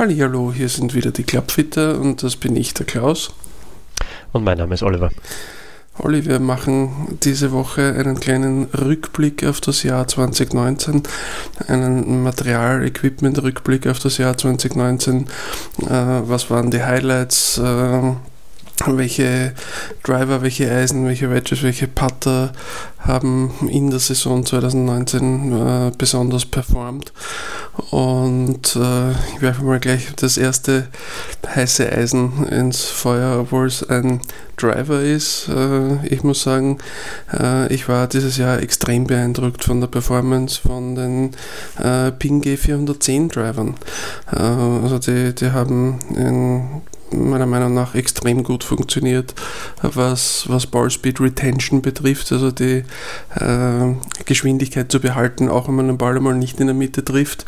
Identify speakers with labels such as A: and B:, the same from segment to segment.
A: Hallo, hier sind wieder die Klappfitter und das bin ich, der Klaus.
B: Und mein Name ist Oliver.
A: Olli, wir machen diese Woche einen kleinen Rückblick auf das Jahr 2019, einen Material-Equipment-Rückblick auf das Jahr 2019. Äh, was waren die Highlights? Äh, welche Driver, welche Eisen, welche Wedges, welche Putter haben in der Saison 2019 äh, besonders performt. Und äh, ich werfe mal gleich das erste heiße Eisen ins Feuer, obwohl es ein Driver ist. Äh, ich muss sagen, äh, ich war dieses Jahr extrem beeindruckt von der Performance von den äh, Ping G410 Drivern. Äh, also die, die haben in meiner Meinung nach extrem gut funktioniert, was, was Ballspeed Retention betrifft, also die äh, Geschwindigkeit zu behalten, auch wenn man den Ball einmal nicht in der Mitte trifft.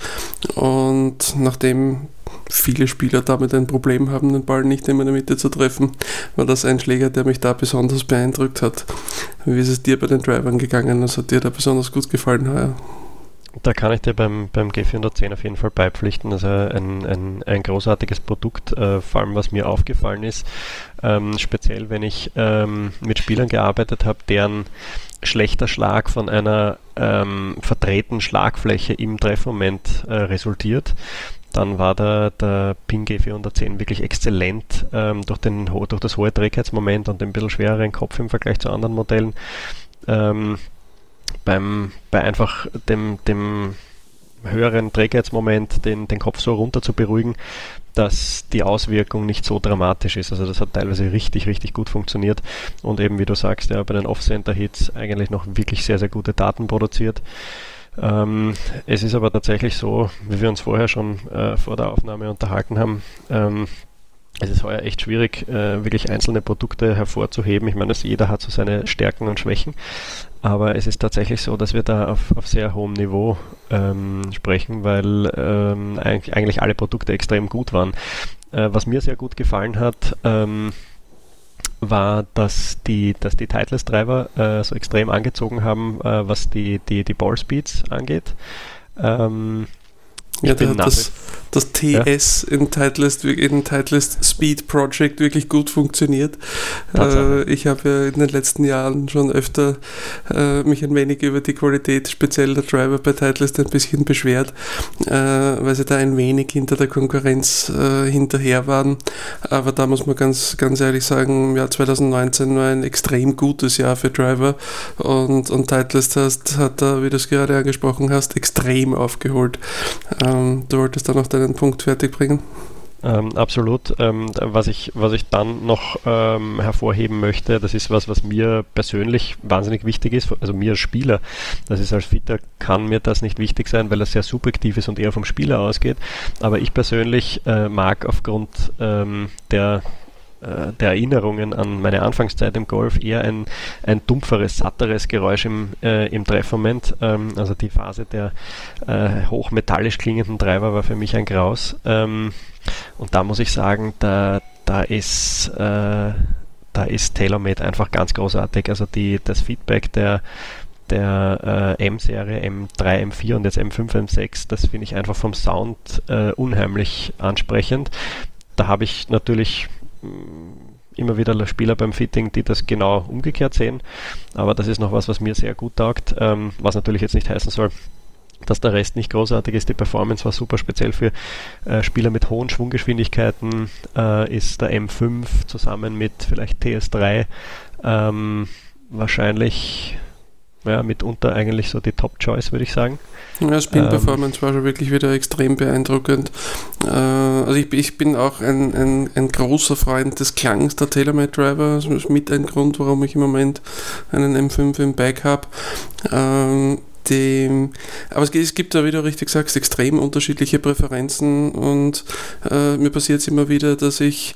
A: Und nachdem viele Spieler damit ein Problem haben, den Ball nicht in der Mitte zu treffen, war das ein Schläger, der mich da besonders beeindruckt hat. Wie ist es dir bei den Drivern gegangen? Was hat dir da besonders gut gefallen heuer?
B: Da kann ich dir beim, beim G410 auf jeden Fall beipflichten. Also ein, ein, ein großartiges Produkt, äh, vor allem was mir aufgefallen ist, ähm, speziell wenn ich ähm, mit Spielern gearbeitet habe, deren schlechter Schlag von einer ähm, verdrehten Schlagfläche im Treffmoment äh, resultiert, dann war der, der Ping G410 wirklich exzellent ähm, durch, den, durch das hohe Trägheitsmoment und den bisschen schwereren Kopf im Vergleich zu anderen Modellen. Ähm, beim, bei einfach dem, dem höheren Trägheitsmoment den, den Kopf so runter zu beruhigen, dass die Auswirkung nicht so dramatisch ist. Also das hat teilweise richtig, richtig gut funktioniert und eben wie du sagst, ja, bei den Off-Center-Hits eigentlich noch wirklich sehr, sehr gute Daten produziert. Ähm, es ist aber tatsächlich so, wie wir uns vorher schon äh, vor der Aufnahme unterhalten haben, ähm, es ist heuer echt schwierig, äh, wirklich einzelne Produkte hervorzuheben. Ich meine, jeder hat so seine Stärken und Schwächen, aber es ist tatsächlich so, dass wir da auf, auf sehr hohem Niveau ähm, sprechen, weil ähm, eigentlich, eigentlich, alle Produkte extrem gut waren. Äh, was mir sehr gut gefallen hat, ähm, war, dass die, dass die Titleist-Treiber äh, so extrem angezogen haben, äh, was die, die, die Ballspeeds angeht. Ähm,
A: ja, da hat das, das TS ja. in, Titleist, in Titleist Speed Project wirklich gut funktioniert. Äh, ich habe ja in den letzten Jahren schon öfter äh, mich ein wenig über die Qualität speziell der Driver bei Titleist ein bisschen beschwert, äh, weil sie da ein wenig hinter der Konkurrenz äh, hinterher waren. Aber da muss man ganz, ganz ehrlich sagen, im Jahr 2019 war ein extrem gutes Jahr für Driver und, und Titleist hast, hat da, wie du es gerade angesprochen hast, extrem aufgeholt. Ähm, du wolltest da noch deinen Punkt fertig bringen.
B: Ähm, absolut. Ähm, was, ich, was ich dann noch ähm, hervorheben möchte, das ist was, was mir persönlich wahnsinnig wichtig ist, also mir als Spieler. Das ist als Fitter kann mir das nicht wichtig sein, weil das sehr subjektiv ist und eher vom Spieler ausgeht. Aber ich persönlich äh, mag aufgrund ähm, der äh, der Erinnerungen an meine Anfangszeit im Golf eher ein, ein dumpferes, satteres Geräusch im, äh, im Treffmoment. Ähm, also die Phase der äh, hochmetallisch klingenden Treiber war für mich ein Graus. Ähm, und da muss ich sagen, da, da ist äh, da ist TaylorMade einfach ganz großartig. Also die, das Feedback der der äh, M-Serie, M3, M4 und jetzt M5, M6, das finde ich einfach vom Sound äh, unheimlich ansprechend. Da habe ich natürlich immer wieder Spieler beim Fitting, die das genau umgekehrt sehen. Aber das ist noch was, was mir sehr gut taugt, ähm, was natürlich jetzt nicht heißen soll, dass der Rest nicht großartig ist. Die Performance war super, speziell für äh, Spieler mit hohen Schwunggeschwindigkeiten äh, ist der M5 zusammen mit vielleicht TS3 ähm, wahrscheinlich ja, mitunter eigentlich so die Top-Choice, würde ich sagen.
A: Ja, Spin-Performance ähm, war schon wirklich wieder extrem beeindruckend. Äh, also ich, ich, bin auch ein, ein, ein, großer Freund des Klangs der TaylorMade Driver. Das ist mit ein Grund, warum ich im Moment einen M5 im Bike habe. Ähm, dem, aber es, gibt da, wie du richtig sagst, extrem unterschiedliche Präferenzen und äh, mir passiert es immer wieder, dass ich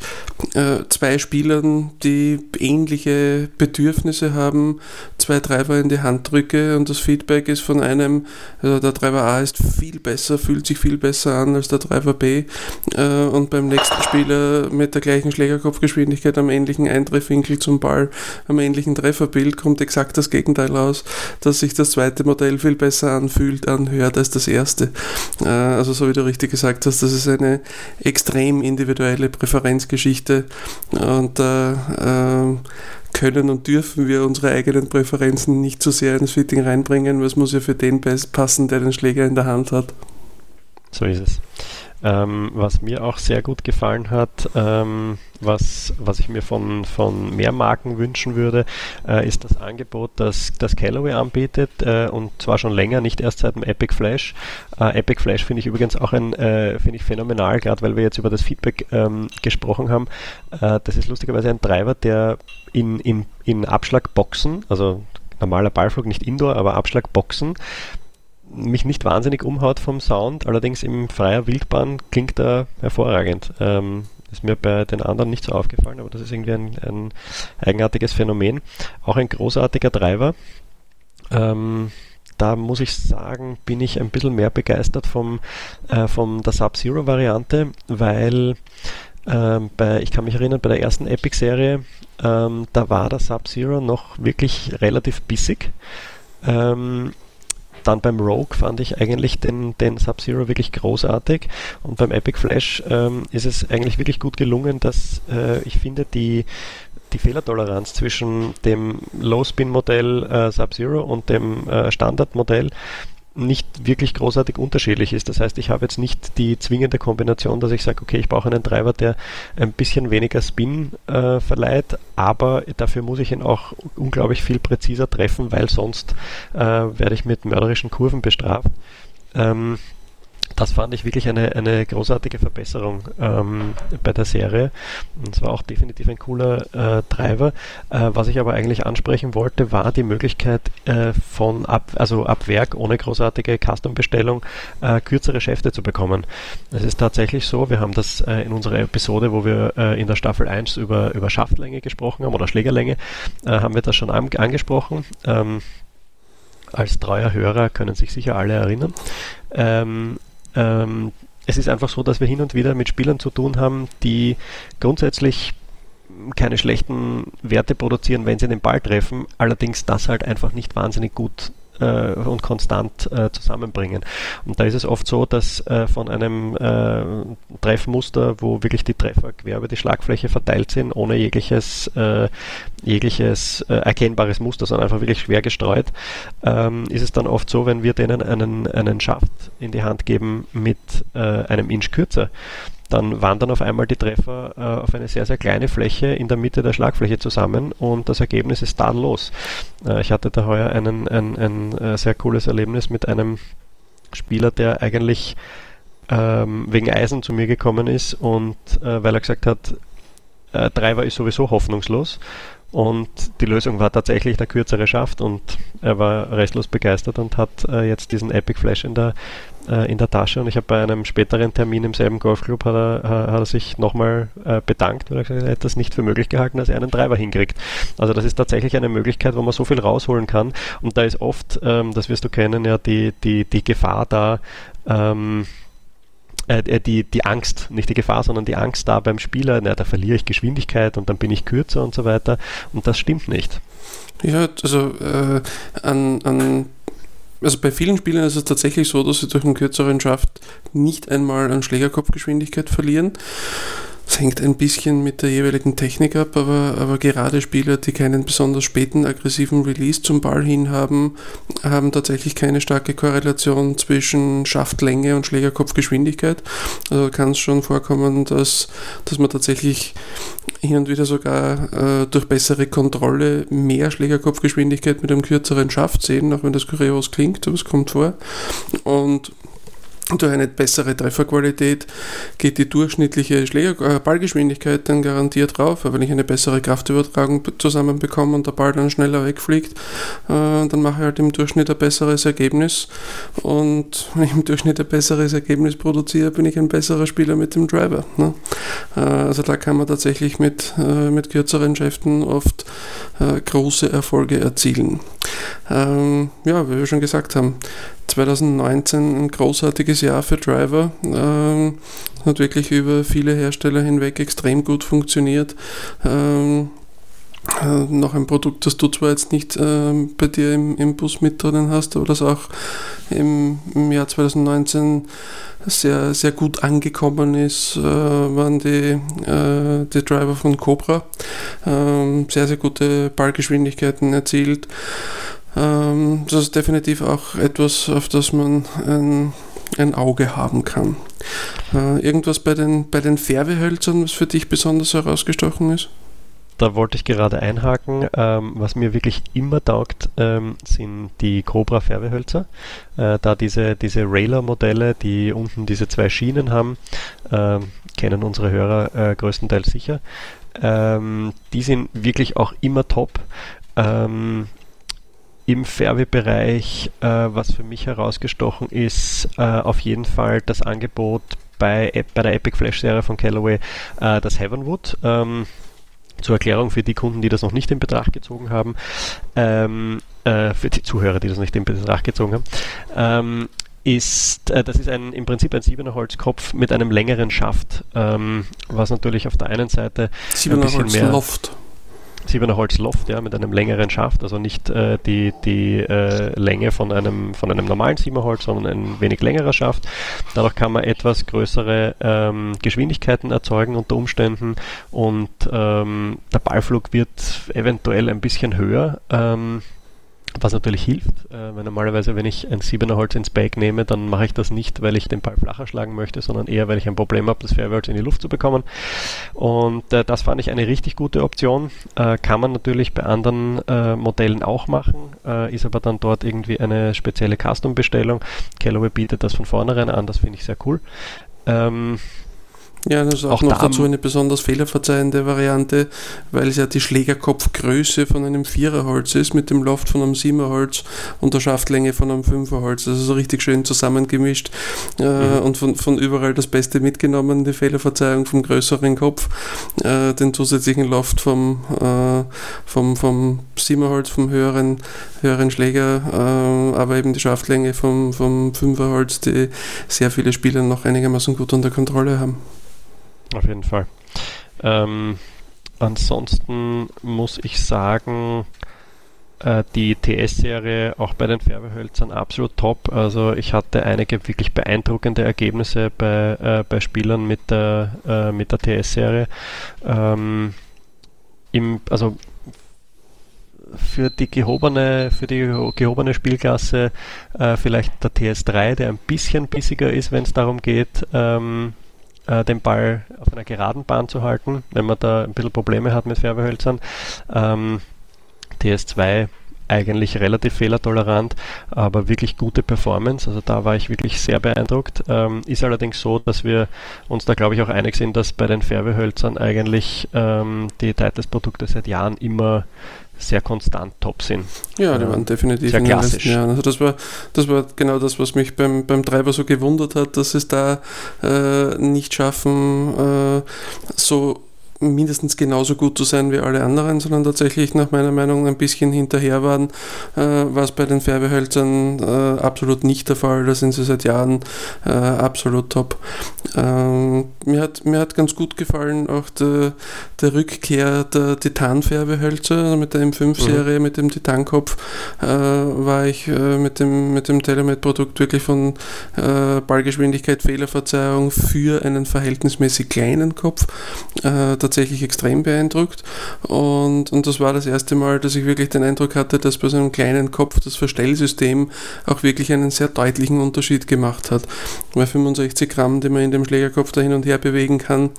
A: äh, zwei Spielern, die ähnliche Bedürfnisse haben, zwei Treiber in die Hand drücke und das Feedback ist von einem, also der Treiber A ist viel besser, fühlt sich viel besser an als der Treiber B äh, und beim nächsten Spieler mit der gleichen Schlägerkopfgeschwindigkeit am ähnlichen Eintreffwinkel zum Ball, am ähnlichen Trefferbild kommt exakt das Gegenteil raus, dass sich das zweite Modell visuell viel besser anfühlt, anhört als das erste. Äh, also so wie du richtig gesagt hast, das ist eine extrem individuelle Präferenzgeschichte und äh, äh, können und dürfen wir unsere eigenen Präferenzen nicht zu so sehr ins Fitting reinbringen, weil es muss ja für den passen, der den Schläger in der Hand hat.
B: So ist es. Ähm, was mir auch sehr gut gefallen hat, ähm, was, was ich mir von, von mehr Marken wünschen würde, äh, ist das Angebot, das, das Callaway anbietet äh, und zwar schon länger, nicht erst seit dem Epic Flash. Äh, Epic Flash finde ich übrigens auch ein, äh, finde ich phänomenal, gerade weil wir jetzt über das Feedback ähm, gesprochen haben. Äh, das ist lustigerweise ein Treiber, der in, in, in Abschlagboxen, also normaler Ballflug, nicht Indoor, aber Abschlagboxen, mich nicht wahnsinnig umhaut vom Sound, allerdings im freier Wildbahn klingt er hervorragend. Ähm, ist mir bei den anderen nicht so aufgefallen, aber das ist irgendwie ein, ein eigenartiges Phänomen. Auch ein großartiger Driver. Ähm, da muss ich sagen, bin ich ein bisschen mehr begeistert vom, äh, von der Sub-Zero-Variante, weil ähm, bei, ich kann mich erinnern, bei der ersten Epic-Serie, ähm, da war der Sub-Zero noch wirklich relativ bissig. Ähm, dann beim Rogue fand ich eigentlich den, den Sub-Zero wirklich großartig. Und beim Epic Flash ähm, ist es eigentlich wirklich gut gelungen, dass äh, ich finde, die die Fehlertoleranz zwischen dem Low-Spin-Modell äh, Sub-Zero und dem äh, Standard-Modell nicht wirklich großartig unterschiedlich ist. Das heißt, ich habe jetzt nicht die zwingende Kombination, dass ich sage, okay, ich brauche einen Treiber, der ein bisschen weniger Spin äh, verleiht, aber dafür muss ich ihn auch unglaublich viel präziser treffen, weil sonst äh, werde ich mit mörderischen Kurven bestraft. Ähm, das fand ich wirklich eine, eine großartige Verbesserung ähm, bei der Serie. Und es war auch definitiv ein cooler äh, Treiber. Äh, was ich aber eigentlich ansprechen wollte, war die Möglichkeit äh, von ab, also ab Werk ohne großartige Custom-Bestellung äh, kürzere Schäfte zu bekommen. Es ist tatsächlich so, wir haben das äh, in unserer Episode, wo wir äh, in der Staffel 1 über, über Schaftlänge gesprochen haben oder Schlägerlänge, haben wir das schon an, angesprochen. Ähm, als treuer Hörer können sich sicher alle erinnern. Ähm, ähm, es ist einfach so, dass wir hin und wieder mit Spielern zu tun haben, die grundsätzlich keine schlechten Werte produzieren, wenn sie den Ball treffen, allerdings das halt einfach nicht wahnsinnig gut äh, und konstant äh, zusammenbringen. Und da ist es oft so, dass äh, von einem äh, Treffmuster, wo wirklich die Treffer quer über die Schlagfläche verteilt sind, ohne jegliches, äh, jegliches äh, erkennbares Muster, sondern einfach wirklich schwer gestreut, ähm, ist es dann oft so, wenn wir denen einen, einen Schaft in die Hand geben mit einem Inch kürzer, dann wandern auf einmal die Treffer äh, auf eine sehr, sehr kleine Fläche in der Mitte der Schlagfläche zusammen und das Ergebnis ist tadellos. Äh, ich hatte da heuer einen, ein, ein äh, sehr cooles Erlebnis mit einem Spieler, der eigentlich ähm, wegen Eisen zu mir gekommen ist und äh, weil er gesagt hat, äh, Driver ist sowieso hoffnungslos und die Lösung war tatsächlich der kürzere Schaft und er war restlos begeistert und hat äh, jetzt diesen Epic Flash in der, äh, in der Tasche. Und ich habe bei einem späteren Termin im selben Golfclub hat er, hat er sich nochmal äh, bedankt, weil er gesagt hat, er hätte das nicht für möglich gehalten, dass er einen Treiber hinkriegt. Also das ist tatsächlich eine Möglichkeit, wo man so viel rausholen kann. Und da ist oft, ähm, das wirst du kennen, ja die, die, die Gefahr da, ähm, äh, äh, die, die Angst, nicht die Gefahr, sondern die Angst da beim Spieler, na, da verliere ich Geschwindigkeit und dann bin ich kürzer und so weiter. Und das stimmt nicht.
A: Ja, also äh, an, an also bei vielen Spielern ist es tatsächlich so, dass sie durch einen kürzeren Schaft nicht einmal an Schlägerkopfgeschwindigkeit verlieren. Es hängt ein bisschen mit der jeweiligen Technik ab, aber, aber gerade Spieler, die keinen besonders späten aggressiven Release zum Ball hin haben, haben tatsächlich keine starke Korrelation zwischen Schaftlänge und Schlägerkopfgeschwindigkeit. Also kann es schon vorkommen, dass, dass man tatsächlich hin und wieder sogar äh, durch bessere Kontrolle mehr Schlägerkopfgeschwindigkeit mit einem kürzeren Schaft sehen, auch wenn das kurios klingt, aber es kommt vor. Und durch eine bessere Trefferqualität geht die durchschnittliche Schläger äh, Ballgeschwindigkeit dann garantiert rauf, weil wenn ich eine bessere Kraftübertragung zusammenbekomme und der Ball dann schneller wegfliegt, äh, dann mache ich halt im Durchschnitt ein besseres Ergebnis und wenn ich im Durchschnitt ein besseres Ergebnis produziere, bin ich ein besserer Spieler mit dem Driver. Ne? Äh, also da kann man tatsächlich mit, mit kürzeren Schäften oft große Erfolge erzielen. Ähm, ja, wie wir schon gesagt haben, 2019 ein großartiges Jahr für Driver. Ähm, hat wirklich über viele Hersteller hinweg extrem gut funktioniert. Ähm, äh, noch ein Produkt, das du zwar jetzt nicht äh, bei dir im, im Bus mit drinnen hast, aber das auch im, im Jahr 2019 sehr, sehr gut angekommen ist, äh, waren die, äh, die Driver von Cobra. Ähm, sehr, sehr gute Ballgeschwindigkeiten erzielt. Ähm, das ist definitiv auch etwas, auf das man ein, ein Auge haben kann. Äh, irgendwas bei den, bei den Färbehölzern, was für dich besonders herausgestochen ist?
B: da wollte ich gerade einhaken. Ähm, was mir wirklich immer taugt, ähm, sind die Cobra Färbehölzer. Äh, da diese, diese Railer-Modelle, die unten diese zwei Schienen haben, ähm, kennen unsere Hörer äh, größtenteils sicher. Ähm, die sind wirklich auch immer top. Im Färbebereich, äh, was für mich herausgestochen ist, äh, auf jeden Fall das Angebot bei, bei der Epic Flash Serie von Callaway, äh, das Heavenwood. Ähm, zur Erklärung für die Kunden, die das noch nicht in Betracht gezogen haben, ähm, äh, für die Zuhörer, die das nicht in Betracht gezogen haben, ähm, ist, äh, das ist ein, im Prinzip ein 7er Holzkopf mit einem längeren Schaft, ähm, was natürlich auf der einen Seite
A: 7er ein bisschen Holz mehr...
B: Siebener Holz Loft, ja, mit einem längeren Schaft, also nicht äh, die, die äh, Länge von einem, von einem normalen Siebener Holz, sondern ein wenig längerer Schaft. Dadurch kann man etwas größere ähm, Geschwindigkeiten erzeugen unter Umständen und ähm, der Ballflug wird eventuell ein bisschen höher. Ähm, was natürlich hilft, äh, weil normalerweise, wenn ich ein 7er Holz ins Bag nehme, dann mache ich das nicht, weil ich den Ball flacher schlagen möchte, sondern eher, weil ich ein Problem habe, das Fairway in die Luft zu bekommen. Und äh, das fand ich eine richtig gute Option. Äh, kann man natürlich bei anderen äh, Modellen auch machen, äh, ist aber dann dort irgendwie eine spezielle Custom-Bestellung. Callaway bietet das von vornherein an, das finde ich sehr cool. Ähm,
A: ja, das ist auch, auch noch dazu eine besonders fehlerverzeihende Variante, weil es ja die Schlägerkopfgröße von einem Viererholz ist, mit dem Loft von einem Siebenerholz und der Schaftlänge von einem Fünferholz. Also so richtig schön zusammengemischt äh, mhm. und von, von überall das Beste mitgenommen, die Fehlerverzeihung vom größeren Kopf, äh, den zusätzlichen Loft vom, äh, vom, vom Siebenerholz, vom höheren, höheren Schläger, äh, aber eben die Schaftlänge vom, vom Fünferholz, die sehr viele Spieler noch einigermaßen gut unter Kontrolle haben.
B: Auf jeden Fall. Ähm, ansonsten muss ich sagen, äh, die TS-Serie auch bei den Färbehölzern absolut top. Also ich hatte einige wirklich beeindruckende Ergebnisse bei, äh, bei Spielern mit der, äh, der TS-Serie. Ähm, also für die gehobene, für die gehobene Spielklasse äh, vielleicht der TS3, der ein bisschen bissiger ist, wenn es darum geht, ähm, äh, den Ball auf einer geraden Bahn zu halten, wenn man da ein bisschen Probleme hat mit Färbehölzern. Ähm, TS2 eigentlich relativ fehlertolerant, aber wirklich gute Performance. Also da war ich wirklich sehr beeindruckt. Ähm, ist allerdings so, dass wir uns da glaube ich auch einig sind, dass bei den Färbehölzern eigentlich ähm, die Titles-Produkte seit Jahren immer sehr konstant top sind.
A: Ja, die waren definitiv
B: sehr in den letzten
A: Jahren. Also das war, das war genau das, was mich beim, beim Treiber so gewundert hat, dass es da äh, nicht schaffen, äh, so mindestens genauso gut zu sein wie alle anderen, sondern tatsächlich nach meiner Meinung ein bisschen hinterher waren, äh, was bei den Färbehölzern äh, absolut nicht der Fall. Da sind sie seit Jahren äh, absolut top. Ähm, mir, hat, mir hat ganz gut gefallen auch der, der Rückkehr der Titan-Färbehölzer also mit der M5-Serie, mhm. mit dem Titankopf, äh, war ich äh, mit dem, mit dem Telemed-Produkt wirklich von äh, Ballgeschwindigkeit, Fehlerverzeihung für einen verhältnismäßig kleinen Kopf tatsächlich extrem beeindruckt. Und, und das war das erste Mal, dass ich wirklich den Eindruck hatte, dass bei so einem kleinen Kopf das Verstellsystem auch wirklich einen sehr deutlichen Unterschied gemacht hat. Weil 65 Gramm, die man in dem Schlägerkopf da hin und her bewegen kann,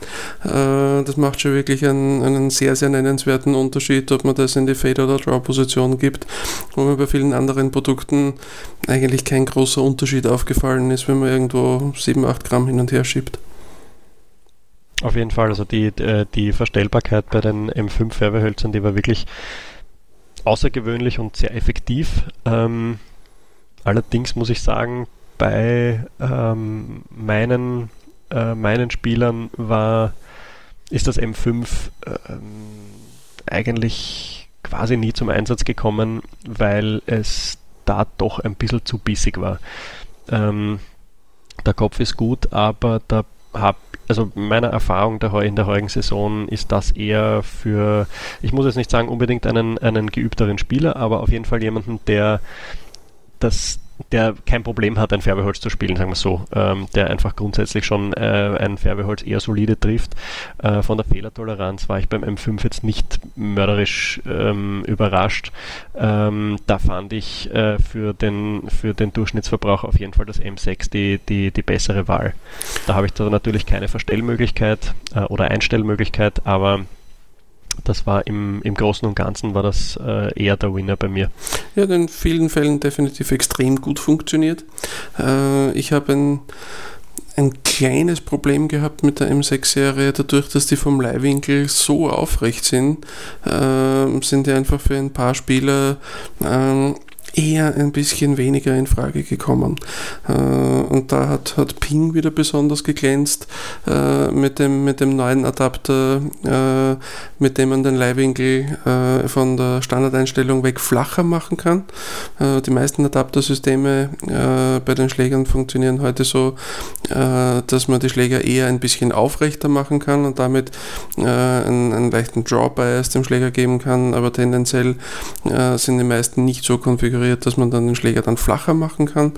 A: äh, das macht schon wirklich einen, einen sehr, sehr nennenswerten Unterschied, ob man das in die Fade- oder Draw-Position gibt, wo mir bei vielen anderen Produkten eigentlich kein großer Unterschied aufgefallen ist, wenn man irgendwo 7, 8 Gramm hin und her schiebt.
B: Auf jeden Fall, also die, äh, die Verstellbarkeit bei den M5 Färbehölzern, die war wirklich außergewöhnlich und sehr effektiv. Ähm, allerdings muss ich sagen, bei ähm, meinen, äh, meinen Spielern war, ist das M5 ähm, eigentlich quasi nie zum Einsatz gekommen, weil es da doch ein bisschen zu bissig war. Ähm, der Kopf ist gut, aber da habe also meiner Erfahrung der, in der heutigen Saison ist das eher für, ich muss jetzt nicht sagen unbedingt einen, einen geübteren Spieler, aber auf jeden Fall jemanden, der das der kein Problem hat, ein Färbeholz zu spielen, sagen wir so, ähm, der einfach grundsätzlich schon äh, ein Färbeholz eher solide trifft. Äh, von der Fehlertoleranz war ich beim M5 jetzt nicht mörderisch ähm, überrascht. Ähm, da fand ich äh, für, den, für den Durchschnittsverbrauch auf jeden Fall das M6 die, die, die bessere Wahl. Da habe ich da natürlich keine Verstellmöglichkeit äh, oder Einstellmöglichkeit, aber das war im, im Großen und Ganzen war das äh, eher der Winner bei mir.
A: Ja, in vielen Fällen definitiv extrem gut funktioniert. Äh, ich habe ein, ein kleines Problem gehabt mit der M6-Serie, dadurch, dass die vom Leihwinkel so aufrecht sind, äh, sind die einfach für ein paar Spieler ähm, eher ein bisschen weniger in Frage gekommen. Äh, und da hat, hat Ping wieder besonders geglänzt äh, mit, dem, mit dem neuen Adapter, äh, mit dem man den Leihwinkel von der Standardeinstellung weg flacher machen kann. die meisten Adaptersysteme bei den Schlägern funktionieren heute so, dass man die Schläger eher ein bisschen aufrechter machen kann und damit einen, einen leichten Draw-Bias dem Schläger geben kann, aber tendenziell sind die meisten nicht so konfiguriert konfiguriert, dass man dann den Schläger dann flacher machen kann.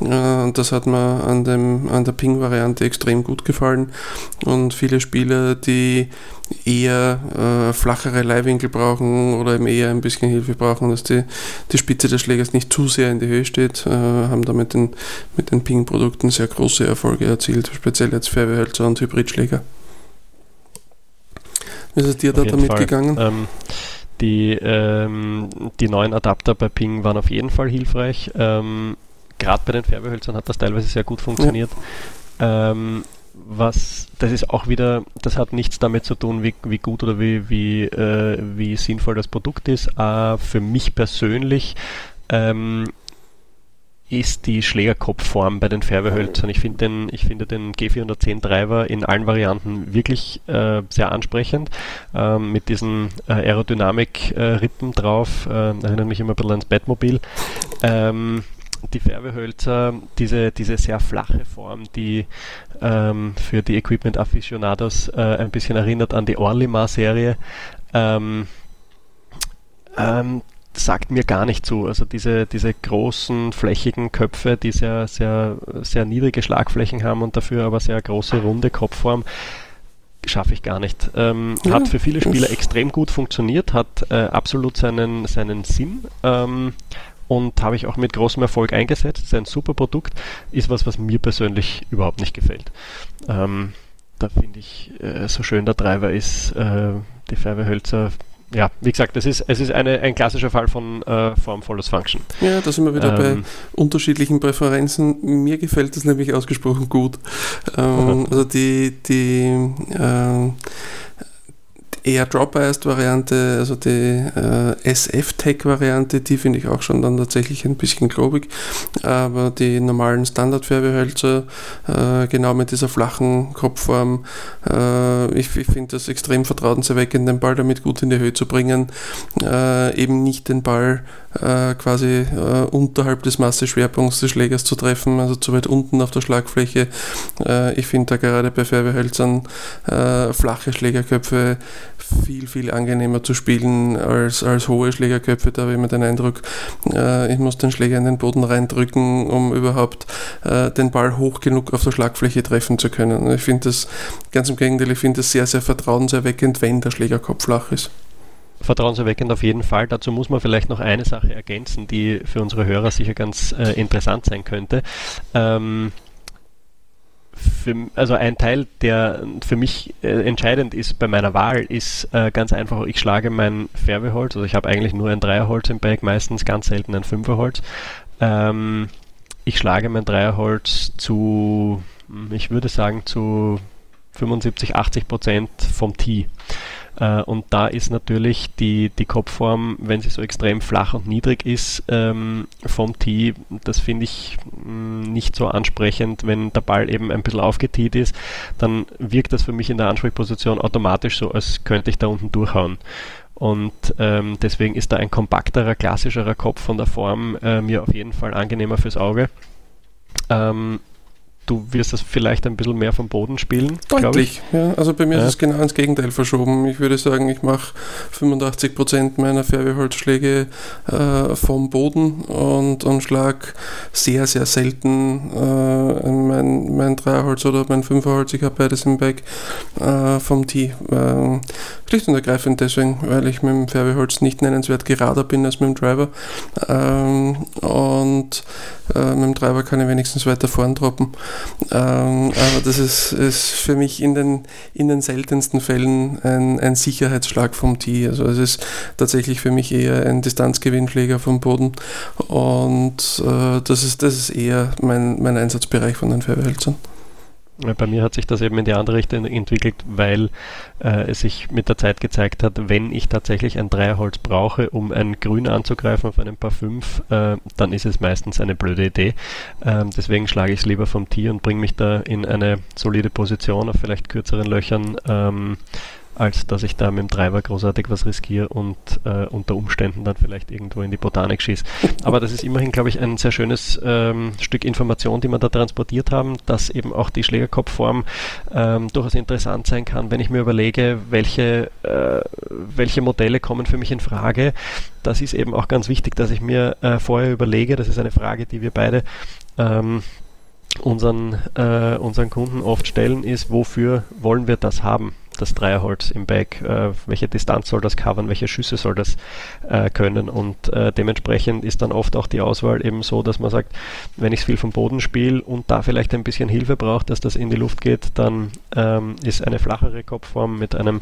A: Äh, und das hat mir an, dem, an der Ping-Variante extrem gut gefallen. Und viele Spieler, die eher äh, flachere Leihwinkel brauchen oder eben eher ein bisschen Hilfe brauchen, dass die, die Spitze des Schlägers nicht zu sehr in die Höhe steht, äh, haben da mit den, mit den Ping-Produkten sehr große Erfolge erzielt, speziell jetzt Färbehölzer und Hybridschläger.
B: Wie ist es dir da damit Fall. gegangen? Ähm, die, ähm, die neuen Adapter bei Ping waren auf jeden Fall hilfreich. Ähm, Gerade bei den Färbehölzern hat das teilweise sehr gut funktioniert. Ja. Ähm, was, das ist auch wieder, das hat nichts damit zu tun, wie, wie gut oder wie, wie, äh, wie sinnvoll das Produkt ist. Äh, für mich persönlich ähm, ist die Schlägerkopfform bei den Färbehölzern. Ich finde den, ich den G410 Driver in allen Varianten wirklich äh, sehr ansprechend. Ähm, mit diesen äh, Aerodynamik-Rippen drauf. Äh, erinnert mich immer ein bisschen ans Batmobil. Ähm, die Färbehölzer, diese, diese sehr flache Form, die ähm, für die Equipment Aficionados äh, ein bisschen erinnert an die Orlimar-Serie. Ähm, ähm, sagt mir gar nicht zu. Also diese, diese großen, flächigen Köpfe, die sehr, sehr, sehr niedrige Schlagflächen haben und dafür aber sehr große, runde Kopfform, schaffe ich gar nicht. Ähm, ja, hat für viele Spieler extrem gut funktioniert, hat äh, absolut seinen, seinen Sinn ähm, und habe ich auch mit großem Erfolg eingesetzt. Ist ein super Produkt, ist was, was mir persönlich überhaupt nicht gefällt. Ähm, da finde ich, äh, so schön der Treiber ist, äh, die Färbehölzer ja, wie gesagt, es ist, es ist eine, ein klassischer Fall von äh, Form follows Function.
A: Ja, da sind wir wieder ähm, bei unterschiedlichen Präferenzen. Mir gefällt das nämlich ausgesprochen gut. Ähm, also die, die äh, eher Drop-Biased-Variante, also die äh, SF-Tech-Variante, die finde ich auch schon dann tatsächlich ein bisschen globig. Aber die normalen Standard-Färbehölzer, äh, genau mit dieser flachen Kopfform, äh, ich, ich finde das extrem vertrauenserweckend, den Ball damit gut in die Höhe zu bringen. Äh, eben nicht den Ball äh, quasi äh, unterhalb des Masseschwerpunkts des Schlägers zu treffen, also zu weit unten auf der Schlagfläche. ich finde da gerade bei Färbehölzern flache Schlägerköpfe viel, viel angenehmer zu spielen als, als hohe Schlägerköpfe. Da habe ich immer den Eindruck, äh, ich muss den Schläger in den Boden reindrücken, um überhaupt äh, den Ball hoch genug auf der Schlagfläche treffen zu können. Ich finde das, ganz im Gegenteil, ich finde das sehr, sehr vertrauenserweckend, wenn der Schlägerkopf flach ist
B: vertrauenserweckend auf jeden Fall. Dazu muss man vielleicht noch eine Sache ergänzen, die für unsere Hörer sicher ganz äh, interessant sein könnte. Ähm, für, also ein Teil, der für mich äh, entscheidend ist bei meiner Wahl, ist äh, ganz einfach, ich schlage mein Färbeholz, also ich habe eigentlich nur ein Dreierholz im Bag, meistens ganz selten ein Fünferholz. Ähm, ich schlage mein Dreierholz zu, ich würde sagen, zu 75, 80 Prozent vom Tee. Äh, und da ist natürlich die, die Kopfform, wenn sie so extrem flach und niedrig ist, ähm, vom Tee, das finde ich mh, mm, nicht so ansprechend. Wenn der Ball eben ein bisschen aufgetiet ist, dann wirkt das für mich in der Ansprechposition automatisch so, als könnte ich da unten durchhauen. Und ähm, deswegen ist da ein kompakterer, klassischerer Kopf von der Form äh, mir auf jeden Fall angenehmer fürs Auge. Ähm, du wirst das vielleicht ein bisschen mehr vom Boden spielen.
A: Deutlich, ja. Also bei mir ja. ist es genau ins Gegenteil verschoben. Ich würde sagen, ich mache 85% meiner Färbeholzschläge äh, vom Boden und, und schlag sehr, sehr selten äh, mein, mein Dreierholz oder mein Fünferholz, ich habe beides im Bag, äh, vom Tee. Äh, schlicht und ergreifend deswegen, weil ich mit dem Färbeholz nicht nennenswert gerader bin als mit dem Driver. Ähm, und äh, mit dem Driver kann ich wenigstens weiter vorn droppen. Ähm, aber das ist, ist für mich in den, in den seltensten Fällen ein, ein Sicherheitsschlag vom Tee. Also es ist tatsächlich für mich eher ein Distanzgewinnschläger vom Boden und äh, das, ist, das ist eher mein, mein Einsatzbereich von den Färbehölzern.
B: Bei mir hat sich das eben in die andere Richtung entwickelt, weil äh, es sich mit der Zeit gezeigt hat, wenn ich tatsächlich ein Dreierholz brauche, um ein Grün anzugreifen auf einem Paar 5, äh, dann ist es meistens eine blöde Idee. Ähm, deswegen schlage ich es lieber vom Tee und bringe mich da in eine solide Position auf vielleicht kürzeren Löchern. Ähm, als dass ich da mit dem Treiber großartig was riskiere und äh, unter Umständen dann vielleicht irgendwo in die Botanik schieße. Aber das ist immerhin, glaube ich, ein sehr schönes ähm, Stück Information, die wir da transportiert haben, dass eben auch die Schlägerkopfform ähm, durchaus interessant sein kann, wenn ich mir überlege, welche, äh, welche Modelle kommen für mich in Frage. Das ist eben auch ganz wichtig, dass ich mir äh, vorher überlege, das ist eine Frage, die wir beide ähm, unseren, äh, unseren Kunden oft stellen, ist, wofür wollen wir das haben? Das Dreierholz im Bag, äh, welche Distanz soll das covern, welche Schüsse soll das äh, können und äh, dementsprechend ist dann oft auch die Auswahl eben so, dass man sagt, wenn ich viel vom Boden spiele und da vielleicht ein bisschen Hilfe brauche, dass das in die Luft geht, dann ähm, ist eine flachere Kopfform mit einem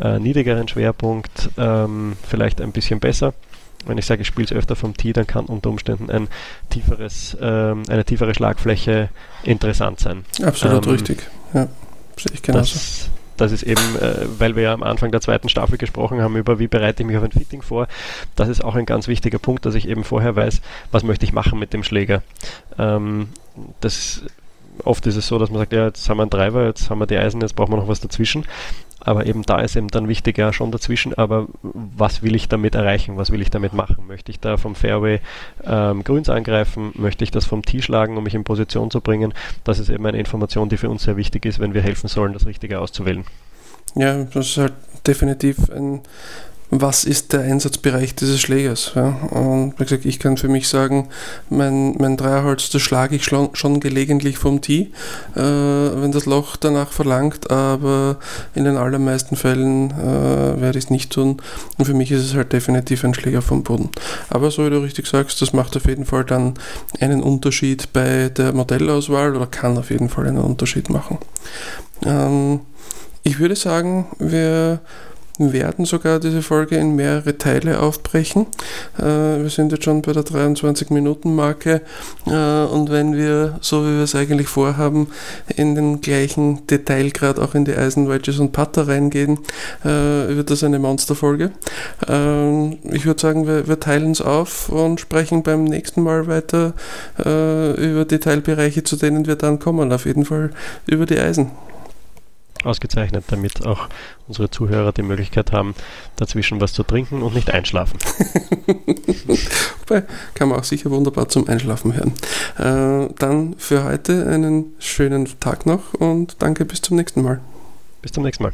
B: äh, niedrigeren Schwerpunkt ähm, vielleicht ein bisschen besser wenn ich sage, ich spiele es öfter vom Tee, dann kann unter Umständen ein tieferes, ähm, eine tiefere Schlagfläche interessant sein.
A: Absolut ähm, richtig. Ja, sehe ich genauso.
B: Das, das ist eben, äh, weil wir ja am Anfang der zweiten Staffel gesprochen haben über, wie bereite ich mich auf ein Fitting vor. Das ist auch ein ganz wichtiger Punkt, dass ich eben vorher weiß, was möchte ich machen mit dem Schläger. Ähm, das oft ist es so, dass man sagt, ja, jetzt haben wir einen Driver, jetzt haben wir die Eisen, jetzt brauchen wir noch was dazwischen. Aber eben da ist eben dann wichtig, ja schon dazwischen, aber was will ich damit erreichen, was will ich damit machen? Möchte ich da vom Fairway ähm, Grüns angreifen? Möchte ich das vom Tee schlagen, um mich in Position zu bringen? Das ist eben eine Information, die für uns sehr wichtig ist, wenn wir helfen sollen, das Richtige auszuwählen.
A: Ja, das ist halt definitiv ein, was ist der Einsatzbereich dieses Schlägers. Ja? Und wie gesagt, ich kann für mich sagen, mein, mein Dreierholz, das schlage ich schon, schon gelegentlich vom Tee, äh, wenn das Loch danach verlangt, aber in den allermeisten Fällen äh, werde ich es nicht tun. Und für mich ist es halt definitiv ein Schläger vom Boden. Aber so wie du richtig sagst, das macht auf jeden Fall dann einen Unterschied bei der Modellauswahl oder kann auf jeden Fall einen Unterschied machen. Ähm, ich würde sagen, wir werden sogar diese Folge in mehrere Teile aufbrechen. Äh, wir sind jetzt schon bei der 23-Minuten-Marke äh, und wenn wir, so wie wir es eigentlich vorhaben, in den gleichen Detailgrad auch in die Eisenwedges und Putter reingehen, äh, wird das eine Monsterfolge. Ähm, ich würde sagen, wir, wir teilen es auf und sprechen beim nächsten Mal weiter über Detailbereiche, zu denen wir dann kommen. Auf jeden Fall über die Eisen
B: ausgezeichnet, damit auch unsere Zuhörer die Möglichkeit haben, dazwischen was zu trinken und nicht einschlafen.
A: Wobei, kann man auch sicher wunderbar zum Einschlafen hören. Äh, dann für heute einen schönen Tag noch und danke bis zum nächsten Mal.
B: Bis zum nächsten Mal.